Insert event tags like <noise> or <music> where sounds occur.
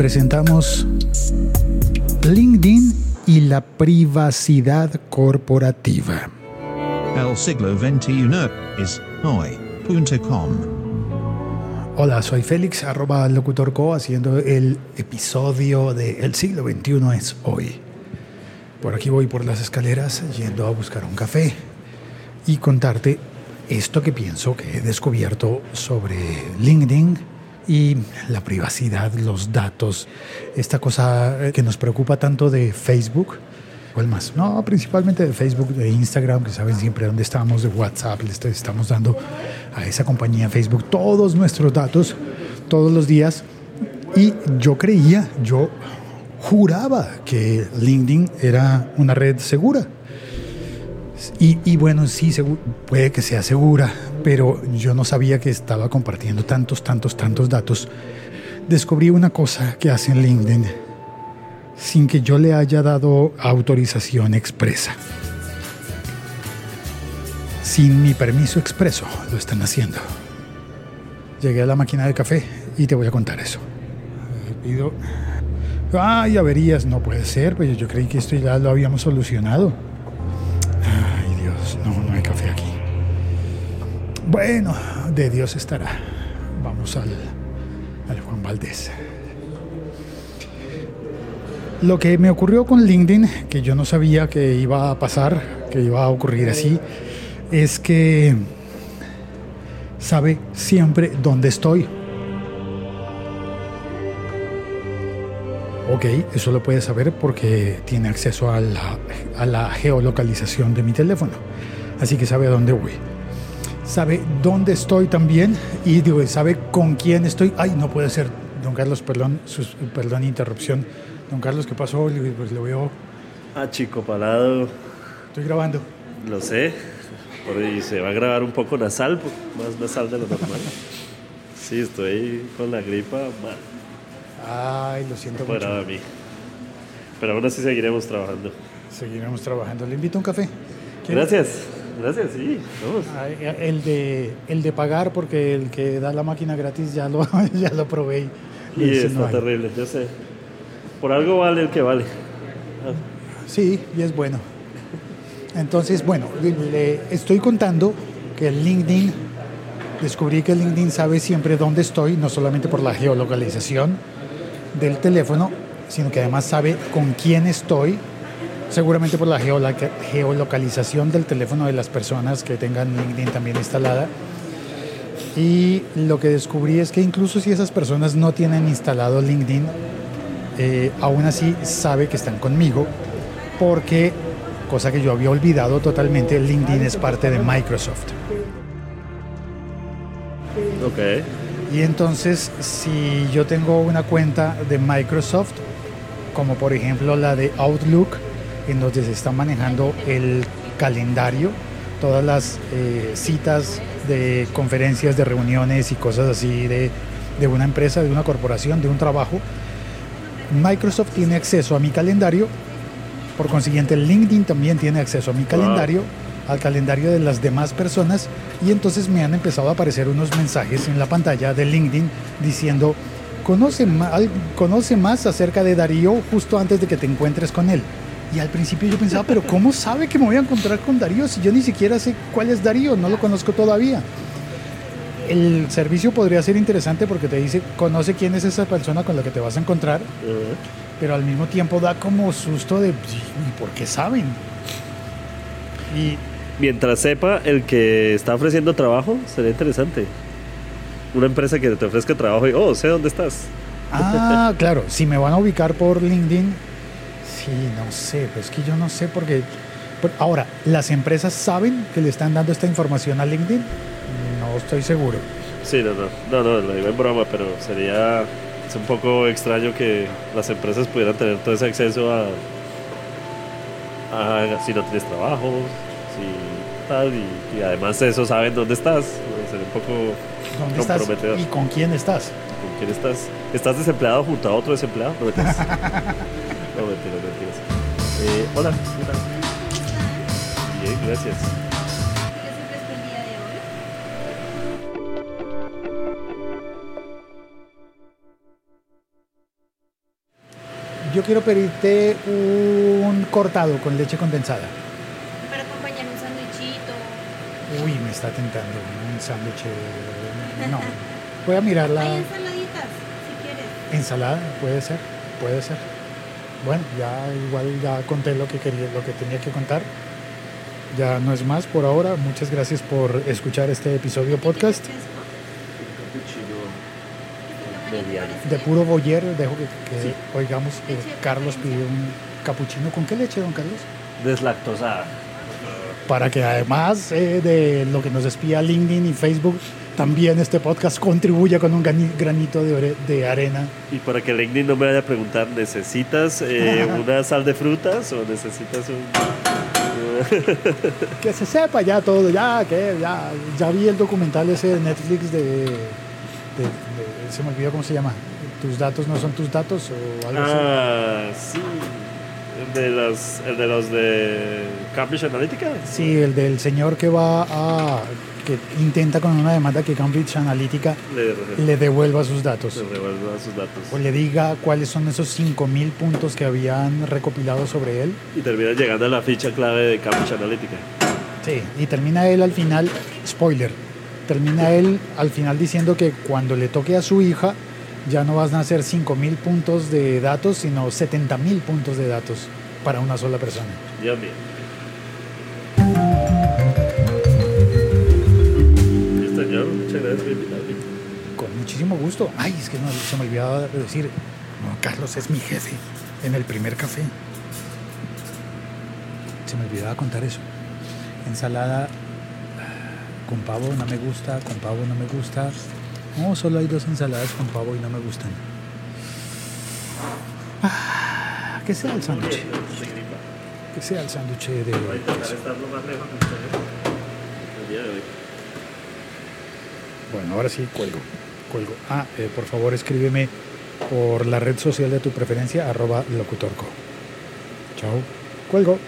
presentamos LinkedIn y la privacidad corporativa. El siglo XXI es hoy.com. Hola, soy Félix, arroba locutorco, haciendo el episodio de El siglo XXI es hoy. Por aquí voy por las escaleras yendo a buscar un café y contarte esto que pienso que he descubierto sobre LinkedIn y la privacidad, los datos, esta cosa que nos preocupa tanto de Facebook. ¿Cuál más? No, principalmente de Facebook, de Instagram, que saben siempre dónde estamos, de WhatsApp, les estamos dando a esa compañía Facebook todos nuestros datos todos los días. Y yo creía, yo juraba que LinkedIn era una red segura. Y, y bueno, sí, puede que sea segura, pero yo no sabía que estaba compartiendo tantos, tantos, tantos datos. Descubrí una cosa que hace en LinkedIn sin que yo le haya dado autorización expresa. Sin mi permiso expreso lo están haciendo. Llegué a la máquina de café y te voy a contar eso. Pido... Ay, averías, no puede ser, pues yo creí que esto ya lo habíamos solucionado. Ay, Dios, no, no hay café aquí. Bueno, de Dios estará. Vamos al, al Juan Valdés. Lo que me ocurrió con LinkedIn, que yo no sabía que iba a pasar, que iba a ocurrir así, es que sabe siempre dónde estoy. Ok, eso lo puede saber porque tiene acceso a la, a la geolocalización de mi teléfono. Así que sabe a dónde voy sabe dónde estoy también y digo, sabe con quién estoy. Ay, no puede ser, don Carlos, perdón, sus, perdón, interrupción. Don Carlos, ¿qué pasó? Pues le veo. Ah, chico palado. Estoy grabando. Lo sé. Y se va a grabar un poco nasal, más nasal de lo normal. Sí, estoy con la gripa mal. Ay, lo siento mucho. a mí. Pero aún así seguiremos trabajando. Seguiremos trabajando. Le invito a un café. Gracias. Gracias, sí. El de, el de pagar porque el que da la máquina gratis ya lo, <laughs> ya lo probé. Y, y está terrible, yo sé. Por algo vale el que vale. Sí, y es bueno. Entonces, bueno, le estoy contando que el LinkedIn, descubrí que el LinkedIn sabe siempre dónde estoy, no solamente por la geolocalización del teléfono, sino que además sabe con quién estoy seguramente por la geolocalización del teléfono de las personas que tengan LinkedIn también instalada. Y lo que descubrí es que incluso si esas personas no tienen instalado LinkedIn, eh, aún así sabe que están conmigo, porque, cosa que yo había olvidado totalmente, LinkedIn es parte de Microsoft. Ok. Y entonces, si yo tengo una cuenta de Microsoft, como por ejemplo la de Outlook, en donde se está manejando el calendario, todas las eh, citas de conferencias, de reuniones y cosas así de, de una empresa, de una corporación, de un trabajo. Microsoft tiene acceso a mi calendario, por consiguiente LinkedIn también tiene acceso a mi calendario, al calendario de las demás personas y entonces me han empezado a aparecer unos mensajes en la pantalla de LinkedIn diciendo, conoce conoce más acerca de Darío justo antes de que te encuentres con él. Y al principio yo pensaba, pero ¿cómo sabe que me voy a encontrar con Darío si yo ni siquiera sé cuál es Darío? No lo conozco todavía. El servicio podría ser interesante porque te dice, conoce quién es esa persona con la que te vas a encontrar, pero al mismo tiempo da como susto de, ¿y por qué saben? Y mientras sepa el que está ofreciendo trabajo, sería interesante. Una empresa que te ofrezca trabajo y, oh, sé dónde estás. Ah, claro, si me van a ubicar por LinkedIn, Sí, no sé, pues que yo no sé porque... Ahora, ¿las empresas saben que le están dando esta información a LinkedIn? No estoy seguro. Sí, no, no, no, no, lo digo en broma, pero sería es un poco extraño que las empresas pudieran tener todo ese acceso a, a si no tienes trabajo, si tal, y, además de eso saben dónde estás. Sería un poco ¿Dónde comprometedor. Estás ¿Y con quién estás? ¿Con quién estás? ¿Estás desempleado junto a otro desempleado? No, <laughs> No, mentiras, mentiras. Eh, hola, ¿qué tal? Bien, gracias. Yo quiero pedirte un cortado con leche condensada. Para acompañar un sándwichito. Uy, me está tentando un sándwich. No. Voy a mirar Hay la ensaladitas, si quieres. ensalada, puede ser, puede ser. Bueno, ya igual ya conté lo que quería, lo que tenía que contar. Ya no es más por ahora. Muchas gracias por escuchar este episodio podcast. De puro boyer, dejo que, que Sí. oigamos que Carlos pidió un capuchino. ¿Con qué leche, don Carlos? Deslactosada. Para que además eh, de lo que nos espía LinkedIn y Facebook, también este podcast contribuya con un granito de, de arena. Y para que LinkedIn no me vaya a preguntar, ¿necesitas eh, <laughs> una sal de frutas o necesitas un... <laughs> Que se sepa ya todo, ya que ya, ya vi el documental ese de Netflix de, de- de- se me olvidó cómo se llama. Tus datos no son tus datos o algo así. Ah, sí. El de los, el de los de Cambridge Analytica. Sí, el del señor que va a que intenta con una demanda que Cambridge Analytica Le, le devuelva sus datos. le revuelva sus datos. O le diga cuáles son esos 5.000 puntos que habían recopilado sobre él. Y termina llegando a la ficha clave de Cambridge Analytica. Sí, y termina él al final, spoiler, termina él al final diciendo que cuando le toque a su hija ya no van a ser 5.000 puntos de datos, sino 70.000 puntos de datos para una sola persona. Dios mío. Muchísimo gusto. Ay, es que no, se me olvidaba de decir, no, Carlos es mi jefe en el primer café. Se me olvidaba contar eso. Ensalada ah, con pavo no me gusta, con pavo no me gusta. No, solo hay dos ensaladas con pavo y no me gustan. Ah, que sea el sándwich, que sea el sándwich de hoy. Bueno, ahora sí, cuelgo. Cuelgo. Ah, eh, por favor escríbeme por la red social de tu preferencia, arroba locutorco. Chao. Cuelgo.